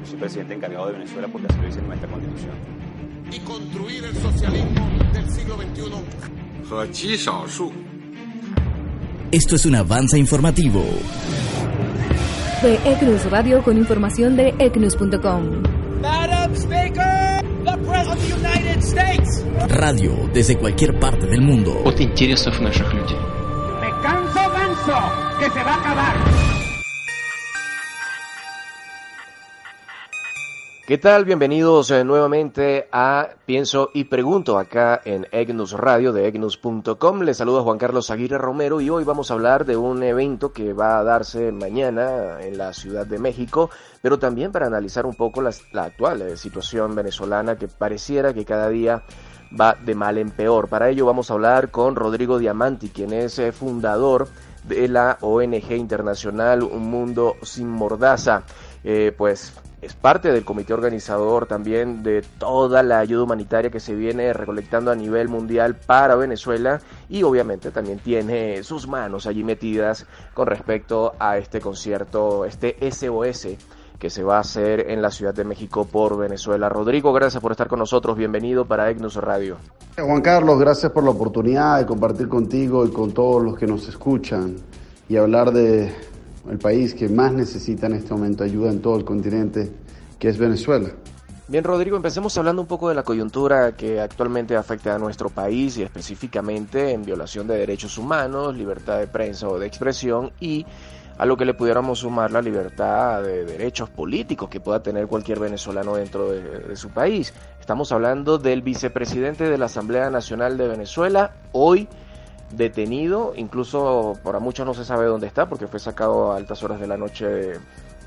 Yo soy presidente encargado de Venezuela porque así lo dice nuestra constitución. Y construir el socialismo del siglo XXI. Esto es un avance informativo. De ECNUS Radio con información de ECNUS.com. Madam Speaker, the President of the United States. Radio desde cualquier parte del mundo. от интересов наших людей. Me canso ganso, que se va a acabar. ¿Qué tal? Bienvenidos eh, nuevamente a Pienso y Pregunto acá en EGNUS Radio de EGNUS.com. Les saluda Juan Carlos Aguirre Romero y hoy vamos a hablar de un evento que va a darse mañana en la Ciudad de México, pero también para analizar un poco la, la actual eh, situación venezolana que pareciera que cada día va de mal en peor. Para ello vamos a hablar con Rodrigo Diamanti, quien es eh, fundador de la ONG internacional Un Mundo Sin Mordaza. Eh, pues es parte del comité organizador también de toda la ayuda humanitaria que se viene recolectando a nivel mundial para Venezuela y obviamente también tiene sus manos allí metidas con respecto a este concierto, este SOS que se va a hacer en la Ciudad de México por Venezuela. Rodrigo, gracias por estar con nosotros. Bienvenido para EGNUS Radio. Juan Carlos, gracias por la oportunidad de compartir contigo y con todos los que nos escuchan y hablar de el país que más necesita en este momento ayuda en todo el continente, que es Venezuela. Bien, Rodrigo, empecemos hablando un poco de la coyuntura que actualmente afecta a nuestro país y específicamente en violación de derechos humanos, libertad de prensa o de expresión y a lo que le pudiéramos sumar la libertad de derechos políticos que pueda tener cualquier venezolano dentro de, de, su país. Estamos hablando del vicepresidente de la Asamblea Nacional de Venezuela, hoy detenido, incluso para muchos no se sabe dónde está porque fue sacado a altas horas de la noche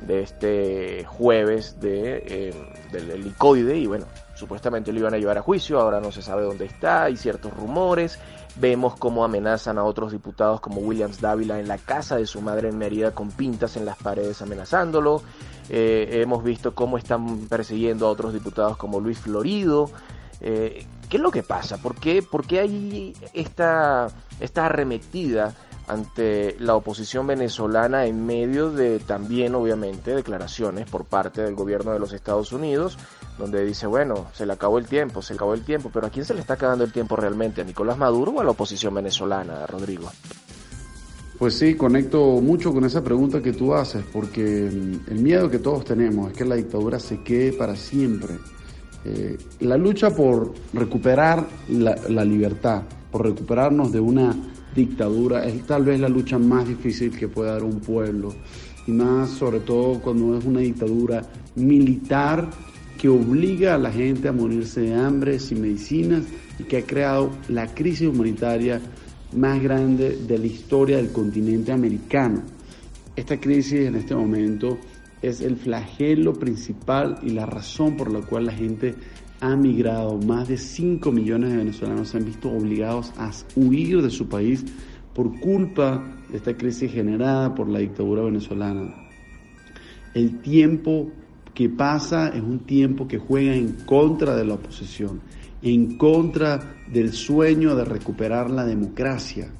de, este jueves de, eh, del helicoide. Y bueno, supuestamente lo iban a llevar a juicio, ahora no se sabe dónde está, hay ciertos rumores, vemos cómo amenazan a otros diputados como Williams Dávila en la casa de su madre en Mérida con pintas en las paredes amenazándolo, eh, hemos visto cómo están persiguiendo a otros diputados como Luis Florido, eh, ¿Qué es lo que pasa? ¿Por qué, por qué hay esta, esta arremetida ante la oposición venezolana en medio de también, obviamente, declaraciones por parte del gobierno de los Estados Unidos, donde dice, bueno, se le acabó el tiempo, se le acabó el tiempo, pero ¿a quién se le está acabando el tiempo realmente? ¿A Nicolás Maduro o a la oposición venezolana, Rodrigo? Pues sí, conecto mucho con esa pregunta que tú haces, porque el miedo que todos tenemos es que la dictadura se quede para siempre eh, la lucha por recuperar la, la, libertad, por recuperarnos de una dictadura, es tal vez la lucha más difícil que puede dar un pueblo. Y más sobre todo cuando es una dictadura militar que obliga a la gente a morirse de hambre, sin medicinas, y que ha creado la crisis humanitaria más grande de la historia del continente americano. Esta crisis en este momento es el flagelo principal y la razón por la cual la gente ha migrado. Más de 5 millones de venezolanos se han visto obligados a huir de su país por culpa de esta crisis generada por la dictadura venezolana. El tiempo que pasa es un tiempo que juega en contra de la oposición, en contra del sueño de recuperar la democracia.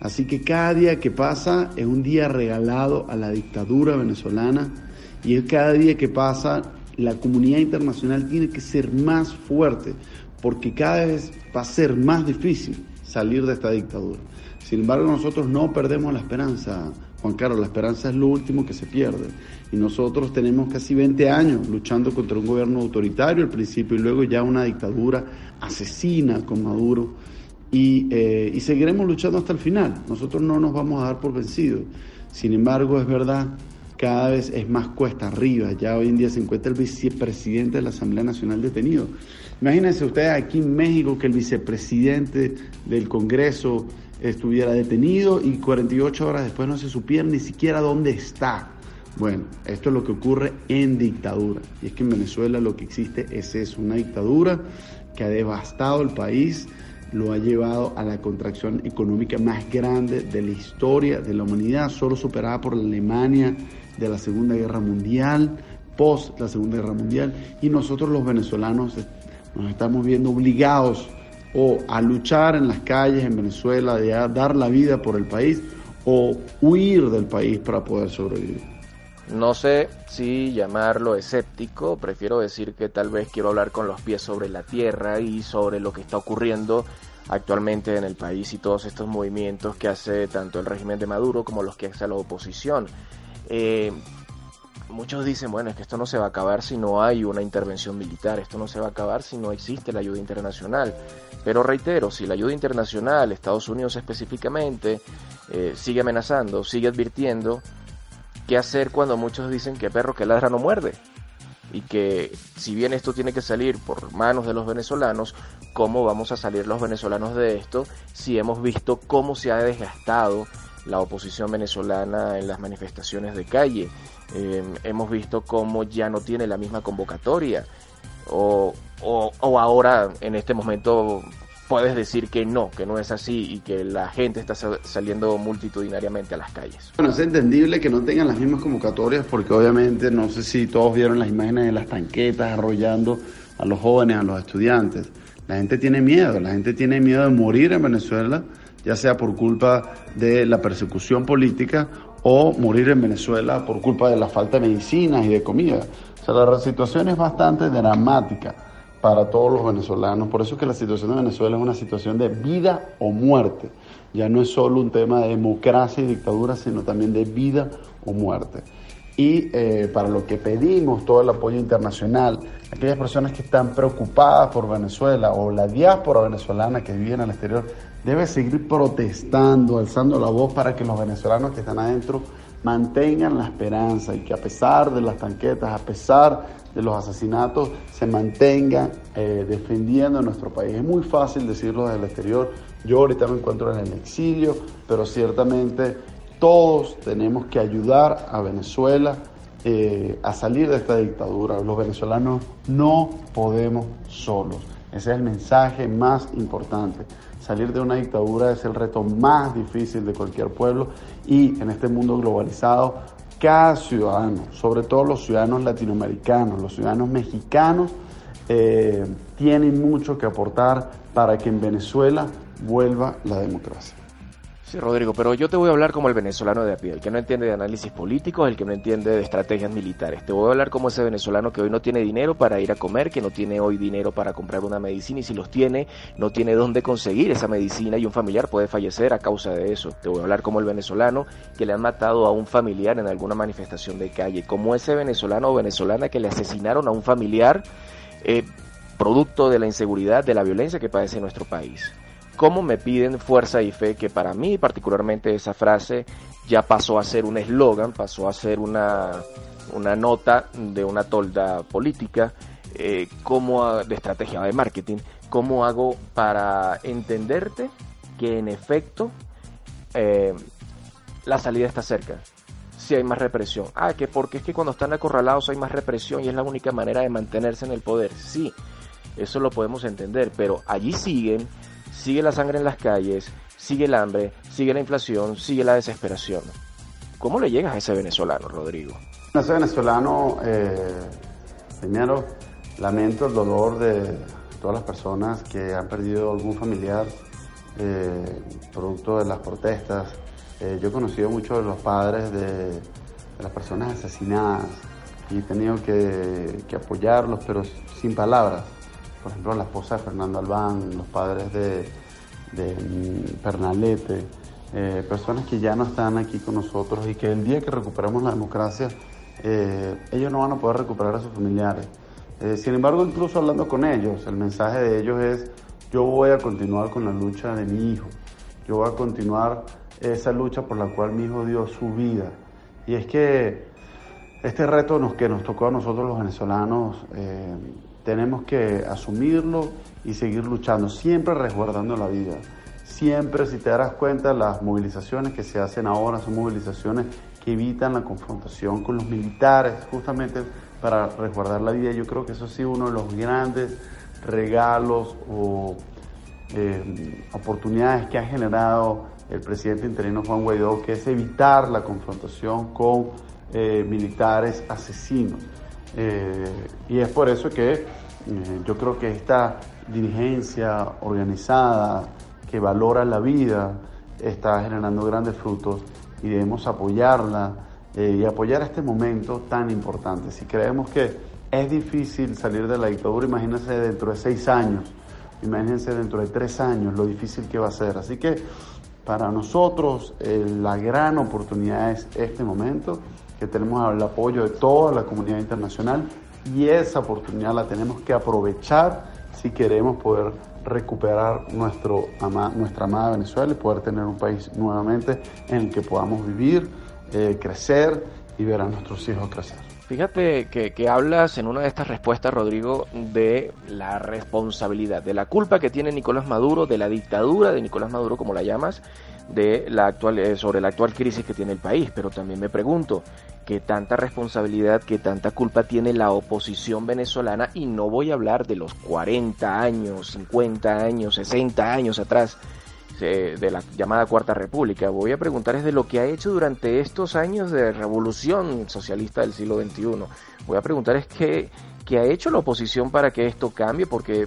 Así que cada día que pasa es un día regalado a la dictadura venezolana y cada día que pasa la comunidad internacional tiene que ser más fuerte porque cada vez va a ser más difícil salir de esta dictadura. Sin embargo, nosotros no perdemos la esperanza, Juan Carlos, la esperanza es lo último que se pierde. Y nosotros tenemos casi 20 años luchando contra un gobierno autoritario al principio y luego ya una dictadura asesina con Maduro. Y, eh, y seguiremos luchando hasta el final. Nosotros no nos vamos a dar por vencidos. Sin embargo, es verdad cada vez es más cuesta arriba. Ya hoy en día se encuentra el vicepresidente de la Asamblea Nacional detenido. Imagínense ustedes aquí en México que el vicepresidente del Congreso estuviera detenido y 48 horas después no se supiera ni siquiera dónde está. Bueno, esto es lo que ocurre en dictadura. Y es que en Venezuela lo que existe es eso, una dictadura que ha devastado el país, lo ha llevado a la contracción económica más grande de la historia de la humanidad, solo superada por la Alemania de la Segunda Guerra Mundial, post la Segunda Guerra Mundial, y nosotros los venezolanos nos estamos viendo obligados o a luchar en las calles en Venezuela, de dar la vida por el país, o huir del país para poder sobrevivir. No sé si llamarlo escéptico, prefiero decir que tal vez quiero hablar con los pies sobre la tierra y sobre lo que está ocurriendo actualmente en el país y todos estos movimientos que hace tanto el régimen de Maduro como los que hace la oposición. Eh, muchos dicen, bueno, es que esto no se va a acabar si no hay una intervención militar, esto no se va a acabar si no existe la ayuda internacional. Pero reitero, si la ayuda internacional, Estados Unidos específicamente, eh, sigue amenazando, sigue advirtiendo, ¿qué hacer cuando muchos dicen que perro que ladra no muerde? Y que si bien esto tiene que salir por manos de los venezolanos, ¿cómo vamos a salir los venezolanos de esto si hemos visto cómo se ha desgastado la oposición venezolana en las manifestaciones de calle? Eh, hemos visto cómo ya no tiene la misma convocatoria o, o, o ahora en este momento puedes decir que no, que no es así y que la gente está saliendo multitudinariamente a las calles. Bueno, es entendible que no tengan las mismas convocatorias porque obviamente no sé si todos vieron las imágenes de las tanquetas arrollando a los jóvenes, a los estudiantes. La gente tiene miedo, la gente tiene miedo de morir en Venezuela, ya sea por culpa de la persecución política o morir en Venezuela por culpa de la falta de medicinas y de comida. O sea, la situación es bastante dramática para todos los venezolanos. Por eso es que la situación de Venezuela es una situación de vida o muerte. Ya no es solo un tema de democracia y dictadura, sino también de vida o muerte. Y eh, para lo que pedimos todo el apoyo internacional, aquellas personas que están preocupadas por Venezuela o la diáspora venezolana que vive en el exterior, debe seguir protestando, alzando la voz para que los venezolanos que están adentro mantengan la esperanza y que a pesar de las tanquetas, a pesar de los asesinatos, se mantengan eh, defendiendo nuestro país. Es muy fácil decirlo desde el exterior. Yo ahorita me encuentro en el exilio, pero ciertamente todos tenemos que ayudar a Venezuela eh, a salir de esta dictadura. Los venezolanos no podemos solos. Ese es el mensaje más importante. Salir de una dictadura es el reto más difícil de cualquier pueblo y en este mundo globalizado, cada ciudadano, sobre todo los ciudadanos latinoamericanos, los ciudadanos mexicanos, eh, tienen mucho que aportar para que en Venezuela vuelva la democracia. Rodrigo, pero yo te voy a hablar como el venezolano de a pie, el que no entiende de análisis políticos, el que no entiende de estrategias militares. Te voy a hablar como ese venezolano que hoy no tiene dinero para ir a comer, que no tiene hoy dinero para comprar una medicina y si los tiene, no tiene dónde conseguir esa medicina y un familiar puede fallecer a causa de eso. Te voy a hablar como el venezolano que le han matado a un familiar en alguna manifestación de calle, como ese venezolano o venezolana que le asesinaron a un familiar eh, producto de la inseguridad, de la violencia que padece nuestro país cómo me piden fuerza y fe, que para mí particularmente esa frase ya pasó a ser un eslogan, pasó a ser una, una nota de una tolda política, eh, como de estrategia de marketing, cómo hago para entenderte que en efecto eh, la salida está cerca. Si hay más represión. Ah, que porque es que cuando están acorralados hay más represión y es la única manera de mantenerse en el poder. Sí, eso lo podemos entender, pero allí siguen sigue la sangre en las calles, sigue el hambre, sigue la inflación, sigue la desesperación. ¿Cómo le llegas a ese venezolano, Rodrigo? Ese venezolano, eh, primero, lamento el dolor de todas las personas que han perdido algún familiar eh, producto de las protestas. Eh, yo he conocido muchos de los padres de, las personas asesinadas y he tenido que apoyarlos, pero sin palabras por ejemplo, la esposa de Fernando Albán, los padres de, mm, Pernalete, eh, personas que ya no están aquí con nosotros y que el día que recuperemos la democracia, eh, ellos no van a poder recuperar a sus familiares. Eh, sin embargo, incluso hablando con ellos, el mensaje de ellos es, yo voy a continuar con la lucha de mi hijo, yo voy a continuar esa lucha por la cual mi hijo dio su vida. Y es que este reto nos, que nos tocó a nosotros los venezolanos, tenemos que asumirlo y seguir luchando, siempre resguardando la vida. Siempre, si te darás cuenta, las movilizaciones que se hacen ahora son movilizaciones que evitan la confrontación con los militares, justamente para resguardar la vida. Yo creo que eso ha sido uno de los grandes regalos o eh, oportunidades que ha generado el presidente interino Juan Guaidó, que es evitar la confrontación con eh, militares asesinos. Eh, y es por eso que eh, yo creo que esta dirigencia organizada que valora la vida está generando grandes frutos y debemos apoyarla eh, y apoyar este momento tan importante. Si creemos que es difícil salir de la dictadura, imagínense dentro de seis años, imagínense dentro de tres años lo difícil que va a ser. Así que para nosotros eh, la gran oportunidad es este momento, que tenemos el apoyo de toda la comunidad internacional y esa oportunidad la tenemos que aprovechar si queremos poder recuperar nuestro nuestra amada Venezuela y poder tener un país nuevamente en el que podamos vivir, eh, crecer y ver a nuestros hijos crecer. Fíjate que, que, hablas en una de estas respuestas, Rodrigo, de la responsabilidad, de la culpa que tiene Nicolás Maduro, de la dictadura de Nicolás Maduro, como la llamas, de la actual, eh, sobre la actual crisis que tiene el país. Pero también me pregunto, ¿qué tanta responsabilidad, qué tanta culpa tiene la oposición venezolana? Y no voy a hablar de los 40 años, 50 años, 60 años atrás de la llamada Cuarta República. Voy a preguntar es de lo que ha hecho durante estos años de revolución socialista del siglo XXI. Voy a preguntar es qué, qué ha hecho la oposición para que esto cambie, porque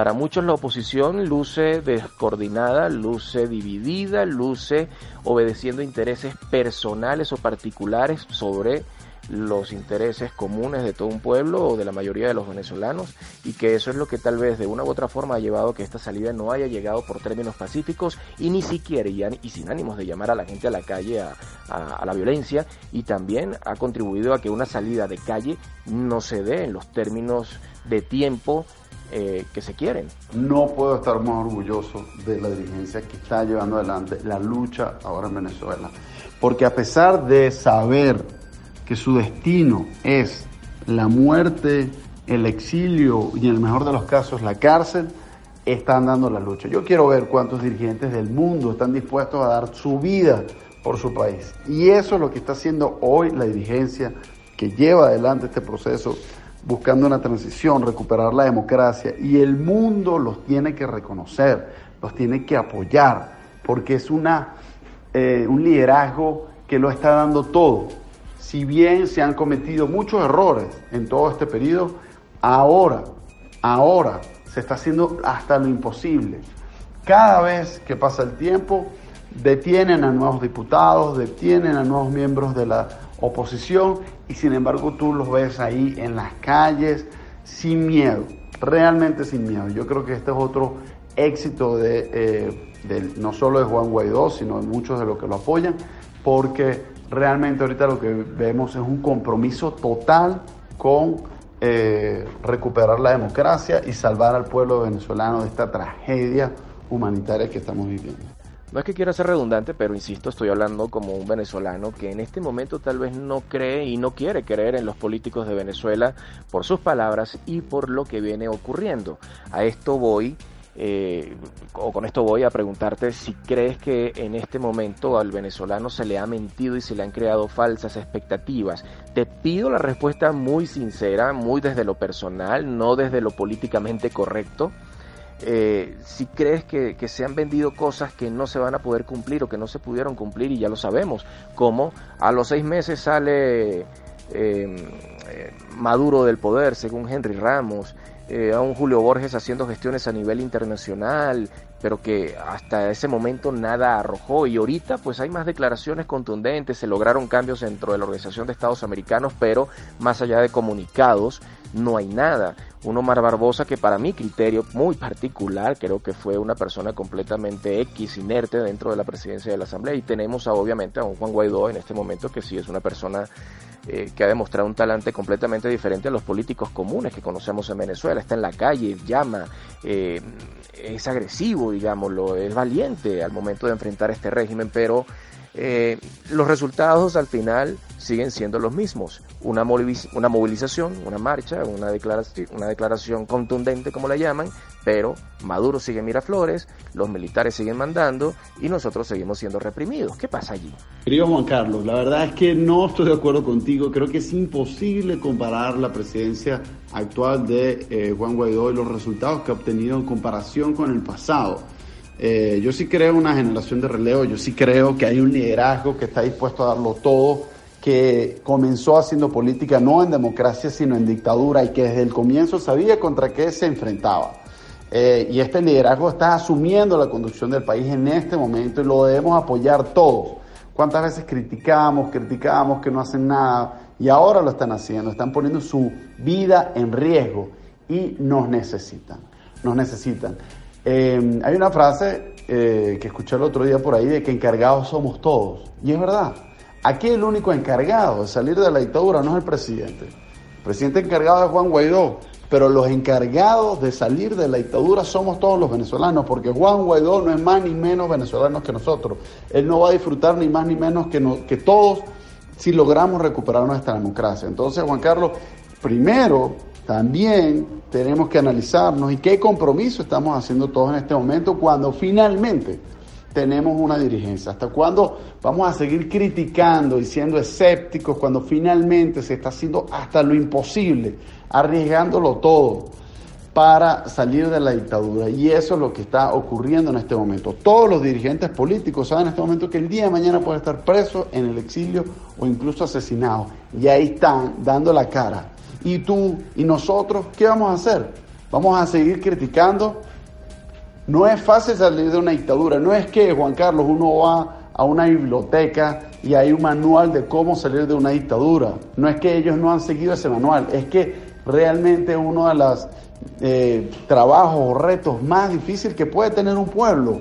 para muchos la oposición luce descoordinada, luce dividida, luce obedeciendo intereses personales o particulares sobre los intereses comunes de todo un pueblo o de la mayoría de los venezolanos y que eso es lo que tal vez de una u otra forma ha llevado a que esta salida no haya llegado por términos pacíficos y ni siquiera y, sin ánimos de llamar a la gente a la calle a, a, la violencia y también ha contribuido a que una salida de calle no se dé en los términos de tiempo eh, que se quieren. No puedo estar más orgulloso de la dirigencia que está llevando adelante la lucha ahora en Venezuela. Porque a pesar de saber que su destino es la muerte, el exilio y en el mejor de los casos la cárcel, están dando la lucha. Yo quiero ver cuántos dirigentes del mundo están dispuestos a dar su vida por su país. Y eso es lo que está haciendo hoy la dirigencia que lleva adelante este proceso buscando una transición, recuperar la democracia. Y el mundo los tiene que reconocer, los tiene que apoyar, porque es una, eh, un liderazgo que lo está dando todo si bien se han cometido muchos errores en todo este periodo, ahora, ahora se está haciendo hasta lo imposible. Cada vez que pasa el tiempo, detienen a nuevos diputados, detienen a nuevos miembros de la oposición y sin embargo tú los ves ahí en las calles sin miedo, realmente sin miedo. Yo creo que este es otro éxito de, eh, no solo de Juan Guaidó, sino de muchos de los que lo apoyan, porque realmente ahorita lo que vemos es un compromiso total con eh, recuperar la democracia y salvar al pueblo venezolano de esta tragedia humanitaria que estamos viviendo. No es que quiera ser redundante, pero insisto, estoy hablando como un venezolano que en este momento tal vez no cree y no quiere creer en los políticos de Venezuela por sus palabras y por lo que viene ocurriendo. A esto voy eh, o con esto voy a preguntarte si crees que en este momento al venezolano se le ha mentido y se le han creado falsas expectativas. Te pido la respuesta muy sincera, muy desde lo personal, no desde lo políticamente correcto. Eh, si crees que, se han vendido cosas que no se van a poder cumplir o que no se pudieron cumplir y ya lo sabemos, como a los seis meses sale eh, Maduro del poder, según Henry Ramos, eh, a un Julio Borges haciendo gestiones a nivel internacional, pero que hasta ese momento nada arrojó y ahorita pues hay más declaraciones contundentes, se lograron cambios dentro de la Organización de Estados Americanos, pero más allá de comunicados no hay nada. Un Omar Barbosa que para mi criterio muy particular creo que fue una persona completamente X, inerte dentro de la presidencia de la Asamblea y tenemos obviamente a un Juan Guaidó en este momento que sí es una persona eh, que ha demostrado un talante completamente diferente a los políticos comunes que conocemos en Venezuela. Está en la calle, llama, eh, es agresivo, digámoslo, es valiente al momento de enfrentar este régimen, pero eh, los resultados al final siguen siendo los mismos. Una, una movilización, una marcha, una declaración, una declaración contundente, como la llaman, pero Maduro sigue Miraflores, los militares siguen mandando y nosotros seguimos siendo reprimidos. ¿Qué pasa allí? Querido Juan Carlos, la verdad es que no estoy de acuerdo contigo. Creo que es imposible comparar la presidencia actual de eh, Juan Guaidó y los resultados que ha obtenido en comparación con el pasado. Eh, yo sí creo una generación de relevo, yo sí creo que hay un liderazgo que está dispuesto a darlo todo, que comenzó haciendo política no en democracia, sino en dictadura y que desde el comienzo sabía contra qué se enfrentaba. Eh, y este liderazgo está asumiendo la conducción del país en este momento y lo debemos apoyar todos, ¿Cuántas veces criticamos, criticamos que no hacen nada? Y ahora lo están haciendo, están poniendo su vida en riesgo y nos necesitan, nos necesitan. Eh, hay una frase eh, que escuché el otro día por ahí de que encargados somos todos. Y es verdad. Aquí el único encargado de salir de la dictadura no es el presidente. El presidente encargado es Juan Guaidó. Pero los encargados de salir de la dictadura somos todos los venezolanos, porque Juan Guaidó no es más ni menos venezolano que nosotros. Él no va a disfrutar ni más ni menos que, que todos si logramos recuperar nuestra democracia. Entonces, Juan Carlos, primero también tenemos que analizarnos y qué compromiso estamos haciendo todos en este momento cuando finalmente tenemos una dirigencia. ¿Hasta cuándo vamos a seguir criticando y siendo escépticos cuando finalmente se está haciendo hasta lo imposible, arriesgándolo todo para salir de la dictadura? Y eso es lo que está ocurriendo en este momento. Todos los dirigentes políticos saben en este momento que el día de mañana pueden estar presos en el exilio o incluso asesinados. Y ahí están dando la cara. ¿Y tú y nosotros qué vamos a hacer? ¿Vamos a seguir criticando? No es fácil salir de una dictadura, no es que, Juan Carlos, uno va a una biblioteca y hay un manual de cómo salir de una dictadura. No es que ellos no han seguido ese manual, es que realmente uno de los eh, trabajos o retos más difíciles que puede tener un pueblo.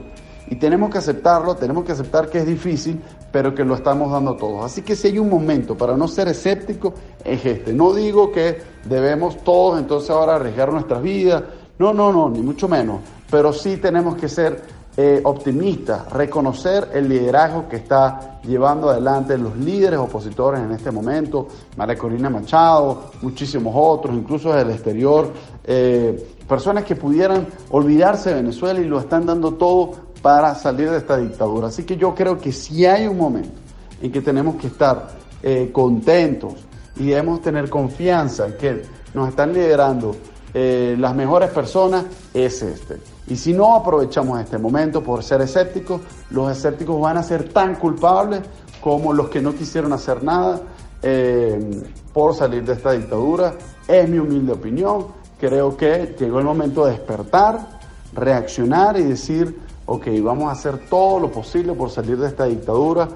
Y tenemos que aceptarlo, tenemos que aceptar que es difícil, pero que lo estamos dando todos. Así que si hay un momento para no ser escéptico, es este. No digo que debemos todos entonces ahora arriesgar nuestras vidas, no, no, no, ni mucho menos, pero sí tenemos que ser eh, optimistas, reconocer el liderazgo que está llevando adelante los líderes opositores en este momento, María Corina Machado, muchísimos otros, incluso del exterior, eh, personas que pudieran olvidarse de Venezuela y lo están dando todo para salir de esta dictadura. Así que yo creo que si hay un momento en que tenemos que estar eh, contentos y debemos tener confianza en que nos están liderando eh, las mejores personas, es este. Y si no aprovechamos este momento por ser escépticos, los escépticos van a ser tan culpables como los que no quisieron hacer nada eh, por salir de esta dictadura. Es mi humilde opinión. Creo que llegó el momento de despertar, reaccionar y decir, ok, vamos a hacer todo lo posible por salir de esta dictadura,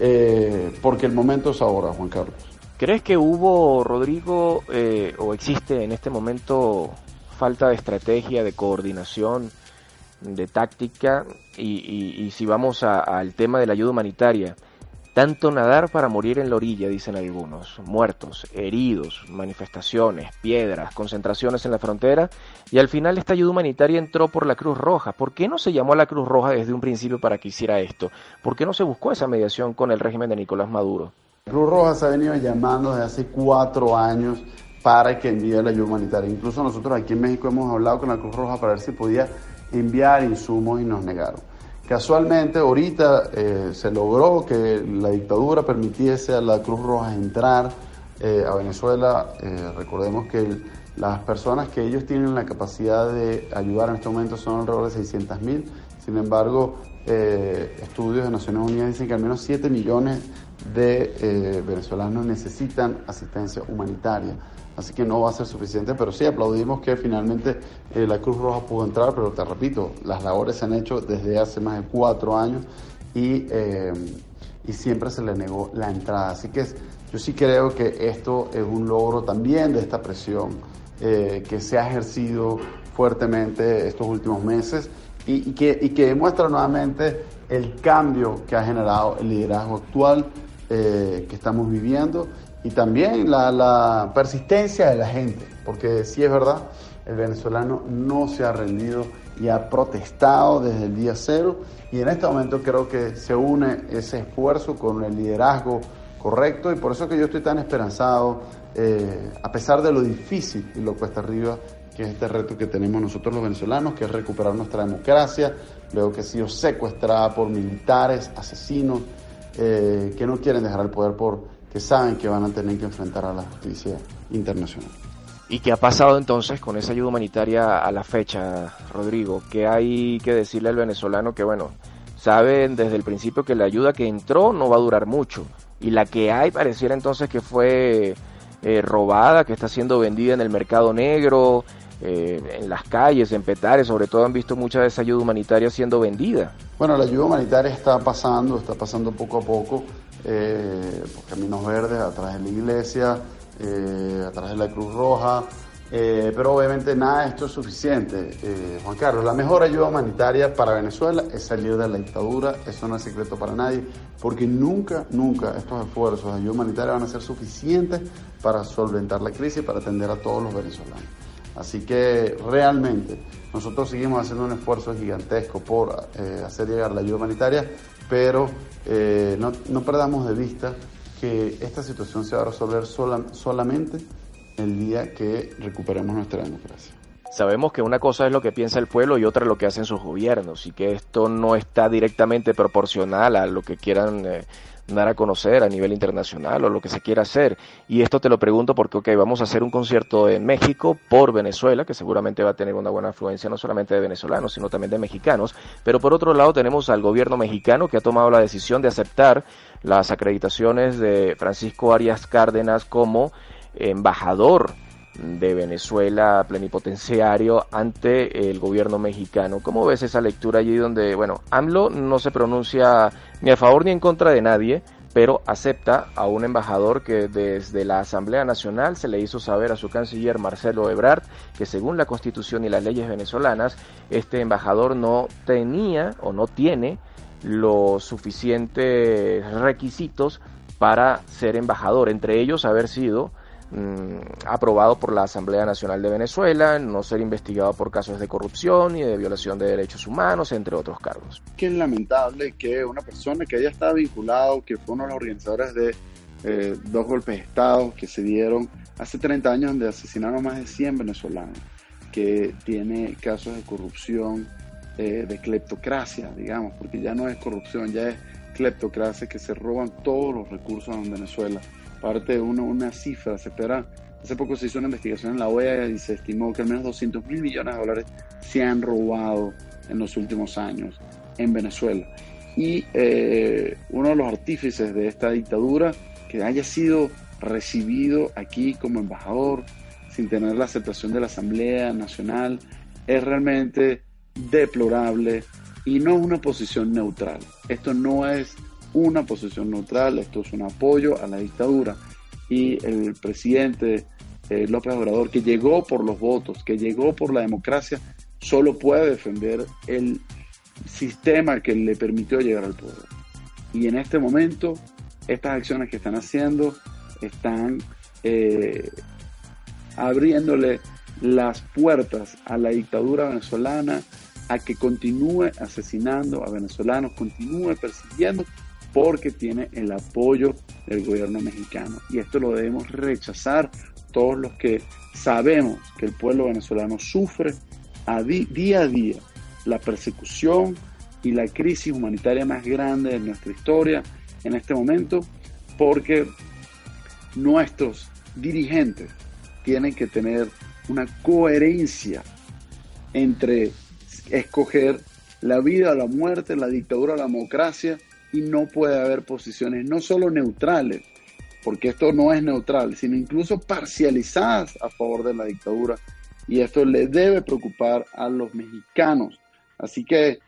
eh, porque el momento es ahora, Juan Carlos. ¿Crees que hubo, Rodrigo, eh, o existe en este momento falta de estrategia, de coordinación, de táctica? Y, si vamos al tema de la ayuda humanitaria, tanto nadar para morir en la orilla, dicen algunos, muertos, heridos, manifestaciones, piedras, concentraciones en la frontera, y al final esta ayuda humanitaria entró por la Cruz Roja. ¿Por qué no se llamó a la Cruz Roja desde un principio para que hiciera esto? ¿Por qué no se buscó esa mediación con el régimen de Nicolás Maduro? Cruz Roja se ha venido llamando desde hace cuatro años para que envíe la ayuda humanitaria. Incluso nosotros aquí en México hemos hablado con la Cruz Roja para ver si podía enviar insumos y nos negaron. Casualmente, ahorita eh, se logró que la dictadura permitiese a la Cruz Roja entrar eh, a Venezuela. Eh, recordemos que las personas que ellos tienen la capacidad de ayudar en este momento son alrededor de 600 mil. Sin embargo, estudios de Naciones Unidas dicen que al menos 7 millones de venezolanos necesitan asistencia humanitaria así que no va a ser suficiente, pero sí aplaudimos que finalmente eh, la Cruz Roja pudo entrar, pero te repito, las labores se han hecho desde hace más de cuatro años y, eh, y siempre se le negó la entrada, así que yo sí creo que esto es un logro también de esta presión eh, que se ha ejercido fuertemente estos últimos meses y, que, y que demuestra nuevamente el cambio que ha generado el liderazgo actual que estamos viviendo y también la, persistencia de la gente, porque sí es verdad, el venezolano no se ha rendido y ha protestado desde el día cero y en este momento creo que se une ese esfuerzo con el liderazgo correcto y por eso que yo estoy tan esperanzado, eh, a pesar de lo difícil y lo cuesta arriba que es este reto que tenemos nosotros los venezolanos, que es recuperar nuestra democracia, luego que ha sido secuestrada por militares, asesinos, eh, que no quieren dejar el poder por que saben que van a tener que enfrentar a la justicia internacional. ¿Y qué ha pasado entonces con esa ayuda humanitaria a la fecha, Rodrigo? ¿Qué hay que decirle al venezolano que, bueno, saben desde el principio que la ayuda que entró no va a durar mucho? Y la que hay pareciera entonces que fue eh, robada, que está siendo vendida en el mercado negro, eh, en las calles, en Petare, sobre todo han visto mucha de esa ayuda humanitaria siendo vendida. Bueno, la ayuda humanitaria está pasando, está pasando poco a poco eh, caminos verdes, a través de la iglesia, eh, a través de la Cruz Roja, eh, pero obviamente nada de esto es suficiente. Eh, Juan Carlos, la mejor ayuda humanitaria para Venezuela es salir de la dictadura, eso no es secreto para nadie, porque nunca, nunca estos esfuerzos de ayuda humanitaria van a ser suficientes para solventar la crisis y para atender a todos los venezolanos. Así que realmente nosotros seguimos haciendo un esfuerzo gigantesco por eh, hacer llegar la ayuda humanitaria, pero eh, no, no, perdamos de vista que esta situación se va a resolver sola, solamente el día que recuperemos nuestra democracia. Sabemos que una cosa es lo que piensa el pueblo y otra lo que hacen sus gobiernos y que esto no está directamente proporcional a lo que quieran eh, dar a conocer a nivel internacional o lo que se quiera hacer. Y esto te lo pregunto porque, ok, vamos a hacer un concierto en México por Venezuela, que seguramente va a tener una buena afluencia no solamente de venezolanos, sino también de mexicanos. Pero por otro lado tenemos al gobierno mexicano que ha tomado la decisión de aceptar las acreditaciones de Francisco Arias Cárdenas como embajador de Venezuela plenipotenciario ante el gobierno mexicano. ¿Cómo ves esa lectura allí donde, bueno, AMLO no se pronuncia ni a favor ni en contra de nadie, pero acepta a un embajador que desde la Asamblea Nacional se le hizo saber a su canciller Marcelo Ebrard que según la Constitución y las leyes venezolanas, este embajador no tenía o no tiene los suficientes requisitos para ser embajador, entre ellos haber sido Mm, aprobado por la Asamblea Nacional de Venezuela, no ser investigado por casos de corrupción y de violación de derechos humanos, entre otros cargos. Es lamentable que una persona que haya estado vinculado, que fue uno de los organizadores de eh, dos golpes de Estado que se dieron hace 30 años donde asesinaron más de 100 venezolanos, que tiene casos de corrupción, eh, de cleptocracia, digamos, porque ya no es corrupción, ya es cleptocracia, que se roban todos los recursos en Venezuela parte de una, una cifra, se espera, hace poco se hizo una investigación en la OEA y se estimó que al menos 200 mil millones de dólares se han robado en los últimos años en Venezuela. Y eh, uno de los artífices de esta dictadura, que haya sido recibido aquí como embajador sin tener la aceptación de la Asamblea Nacional, es realmente deplorable y no es una posición neutral. Esto no es una posición neutral, esto es un apoyo a la dictadura. Y el presidente eh, López Obrador, que llegó por los votos, que llegó por la democracia, solo puede defender el sistema que le permitió llegar al poder. Y en este momento, estas acciones que están haciendo están eh, abriéndole las puertas a la dictadura venezolana a que continúe asesinando a venezolanos, continúe persiguiendo porque tiene el apoyo del gobierno mexicano. Y esto lo debemos rechazar todos los que sabemos que el pueblo venezolano sufre a día a día la persecución y la crisis humanitaria más grande de nuestra historia en este momento, porque nuestros dirigentes tienen que tener una coherencia entre escoger la vida o la muerte, la dictadura o la democracia, y no puede haber posiciones no solo neutrales, porque esto no es neutral, sino incluso parcializadas a favor de la dictadura. Y esto le debe preocupar a los mexicanos. Así que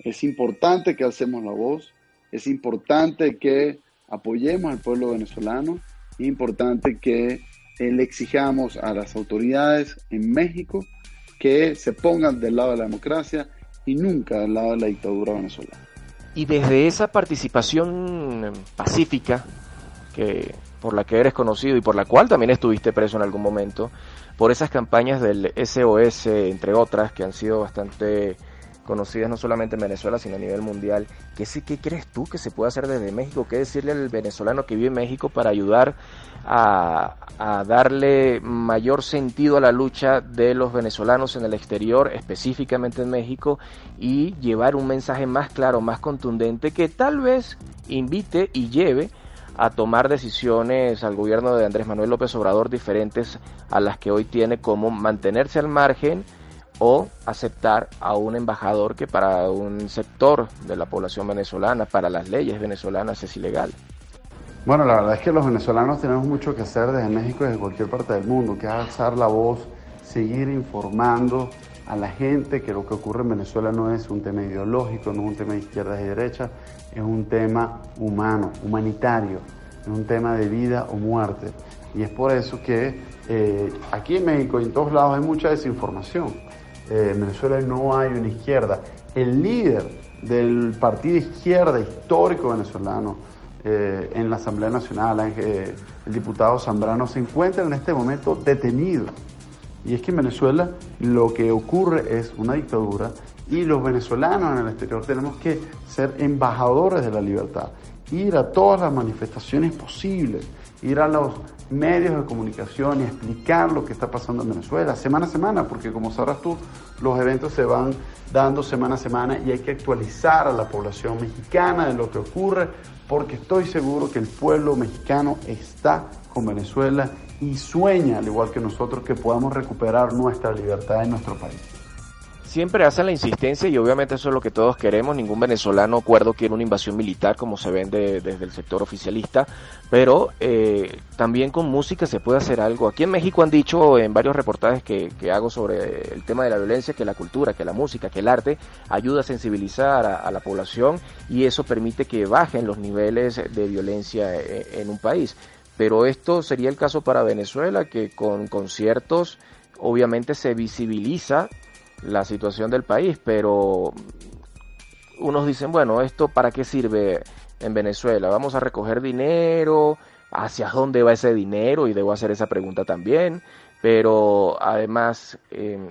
es importante que hacemos la voz, es importante que apoyemos al pueblo venezolano, es importante que le exijamos a las autoridades en México que se pongan del lado de la democracia y nunca del lado de la dictadura venezolana. Y desde esa participación pacífica que por la que eres conocido y por la cual también estuviste preso en algún momento, por esas campañas del SOS, entre otras, que han sido bastante conocidas no solamente en Venezuela, sino a nivel mundial. ¿Qué, ¿Qué crees tú que se puede hacer desde México? ¿Qué decirle al venezolano que vive en México para ayudar a, a, darle mayor sentido a la lucha de los venezolanos en el exterior, específicamente en México, y llevar un mensaje más claro, más contundente, que tal vez invite y lleve a tomar decisiones al gobierno de Andrés Manuel López Obrador diferentes a las que hoy tiene, como mantenerse al margen, o aceptar a un embajador que para un sector de la población venezolana, para las leyes venezolanas es ilegal. Bueno, la verdad es que los venezolanos tenemos mucho que hacer desde México y desde cualquier parte del mundo, que es alzar la voz seguir informando a la gente que lo que ocurre en Venezuela no es un tema ideológico, no es un tema de izquierdas y derechas, es un tema humano, humanitario, es un tema de vida o muerte. Y es por eso que eh, aquí en México y en todos lados hay mucha desinformación. Eh, en Venezuela no hay una izquierda. El líder del partido izquierda histórico venezolano eh, en la Asamblea Nacional, el diputado Zambrano, se encuentra en este momento detenido. Y es que en Venezuela lo que ocurre es una dictadura y los venezolanos en el exterior tenemos que ser embajadores de la libertad, ir a todas las manifestaciones posibles, ir a los medios de comunicación y explicar lo que está pasando en Venezuela semana a semana, porque como sabrás tú, los eventos se van dando semana a semana y hay que actualizar a la población mexicana de lo que ocurre, porque estoy seguro que el pueblo mexicano está con Venezuela y sueña, al igual que nosotros, que podamos recuperar nuestra libertad en nuestro país. Siempre hacen la insistencia y obviamente eso es lo que todos queremos. Ningún venezolano acuerdo quiere una invasión militar como se vende desde el sector oficialista, pero eh, también con música se puede hacer algo. Aquí en México han dicho en varios reportajes que, hago sobre el tema de la violencia que la cultura, que la música, que el arte ayuda a sensibilizar a, la población y eso permite que bajen los niveles de violencia en, en un país. Pero esto sería el caso para Venezuela, que con conciertos obviamente se visibiliza la situación del país, pero unos dicen, bueno, ¿esto para qué sirve en Venezuela? ¿Vamos a recoger dinero? ¿Hacia dónde va ese dinero? Y debo hacer esa pregunta también. Pero además, em,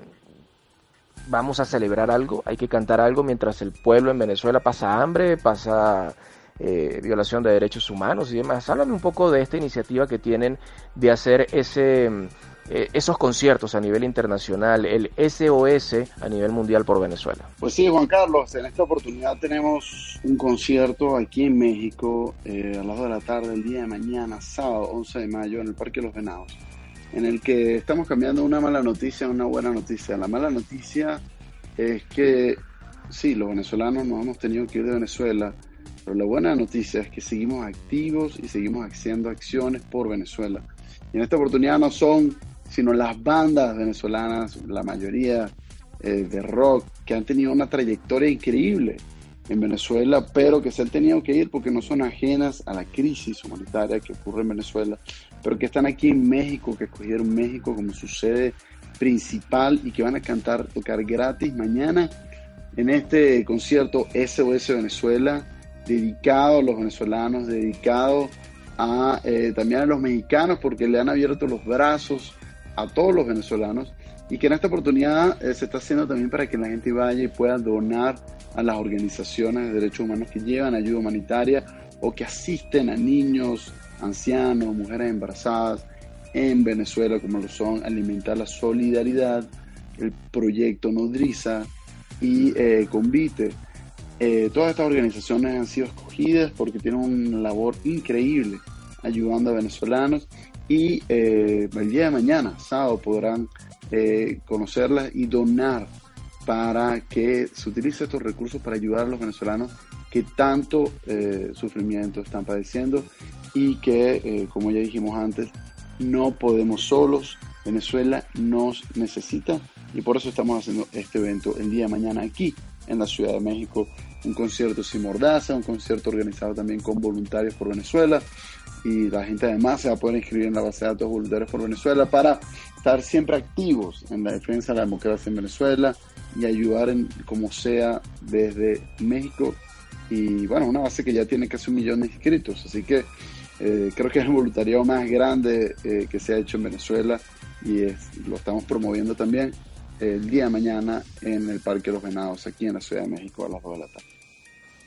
vamos a celebrar algo, hay que cantar algo mientras el pueblo en Venezuela pasa hambre, pasa eh, violación de derechos humanos y demás. Háblame un poco de esta iniciativa que tienen de hacer ese eh, esos conciertos a nivel internacional, el SOS a nivel mundial por Venezuela? Pues sí, Juan Carlos, en esta oportunidad tenemos un concierto aquí en México eh, a las 2 de la tarde, el día de mañana, sábado 11 de mayo, en el Parque Los Venados, en el que estamos cambiando una mala noticia a una buena noticia. La mala noticia es que sí, los venezolanos nos hemos tenido que ir de Venezuela, pero la buena noticia es que seguimos activos y seguimos haciendo acciones por Venezuela. Y en esta oportunidad no son sino las bandas venezolanas, la mayoría eh, de rock, que han tenido una trayectoria increíble en Venezuela, pero que se han tenido que ir porque no son ajenas a la crisis humanitaria que ocurre en Venezuela, pero que están aquí en México, que escogieron México como su sede principal y que van a cantar, tocar gratis mañana en este concierto SOS Venezuela, dedicado a los venezolanos, dedicado a, eh, también a los mexicanos, porque le han abierto los brazos a todos los venezolanos y que en esta oportunidad eh, se está haciendo también para que la gente vaya y pueda donar a las organizaciones de derechos humanos que llevan ayuda humanitaria o que asisten a niños, ancianos, mujeres embarazadas en Venezuela, como lo son Alimentar la Solidaridad, el proyecto Nodriza y eh, Convite. Eh, todas estas organizaciones han sido escogidas porque tienen una labor increíble ayudando a venezolanos y eh, el día de mañana, sábado, podrán eh, conocerlas y donar para que se utilice estos recursos para ayudar a los venezolanos que tanto eh, sufrimiento están padeciendo y que, como ya dijimos antes, no podemos solos. Venezuela nos necesita y por eso estamos haciendo este evento el día de mañana aquí en la Ciudad de México. Un concierto sin mordaza, un concierto organizado también con voluntarios por Venezuela y la gente además se va a poder inscribir en la base de datos voluntarios por Venezuela para estar siempre activos en la defensa de la democracia en Venezuela y ayudar en como sea desde México y bueno, una base que ya tiene casi un millón de inscritos, así que eh, creo que es el voluntariado más grande eh, que se ha hecho en Venezuela y lo estamos promoviendo también el día de mañana en el Parque de los Venados, aquí en la Ciudad de México a las 2 de la tarde.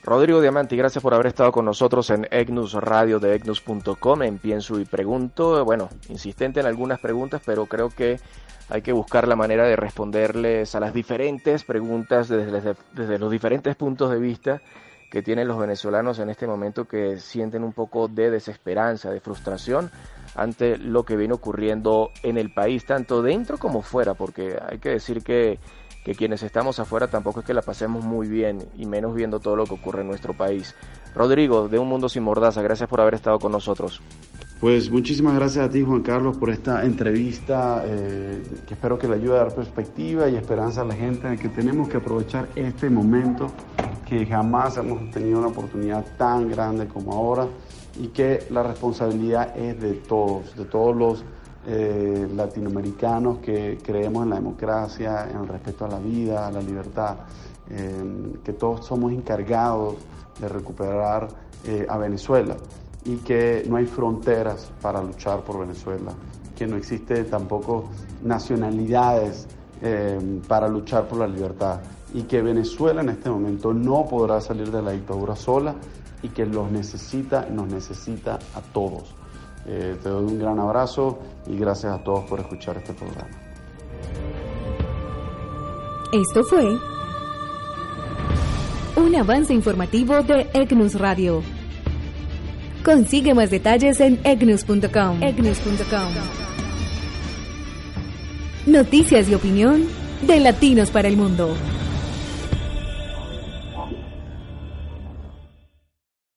Rodrigo Diamanti, gracias por haber estado con nosotros en EGNUS Radio de EGNUS.com en Pienso y Pregunto. Bueno, insistente en algunas preguntas, pero creo que hay que buscar la manera de responderles a las diferentes preguntas desde, desde, los diferentes puntos de vista que tienen los venezolanos en este momento que sienten un poco de desesperanza, de frustración ante lo que viene ocurriendo en el país, tanto dentro como fuera, porque hay que decir que que quienes estamos afuera tampoco es que la pasemos muy bien y menos viendo todo lo que ocurre en nuestro país. Rodrigo, de Un Mundo Sin Mordaza, gracias por haber estado con nosotros. Pues muchísimas gracias a ti, Juan Carlos, por esta entrevista, eh, que espero que le ayude a dar perspectiva y esperanza a la gente de que tenemos que aprovechar este momento, que jamás hemos tenido una oportunidad tan grande como ahora y que la responsabilidad es de todos, de todos los eh, latinoamericanos que creemos en la democracia, en el respeto a la vida, a la libertad, eh, que todos somos encargados de recuperar a Venezuela y que no hay fronteras para luchar por Venezuela, que no existe tampoco nacionalidades eh, para luchar por la libertad y que Venezuela en este momento no podrá salir de la dictadura sola y que los necesita, nos necesita a todos. Eh, te doy un gran abrazo y gracias a todos por escuchar este programa. Esto fue un avance informativo de EGNUS Radio. Consigue más detalles en egnus.com. Noticias y opinión de Latinos para el Mundo.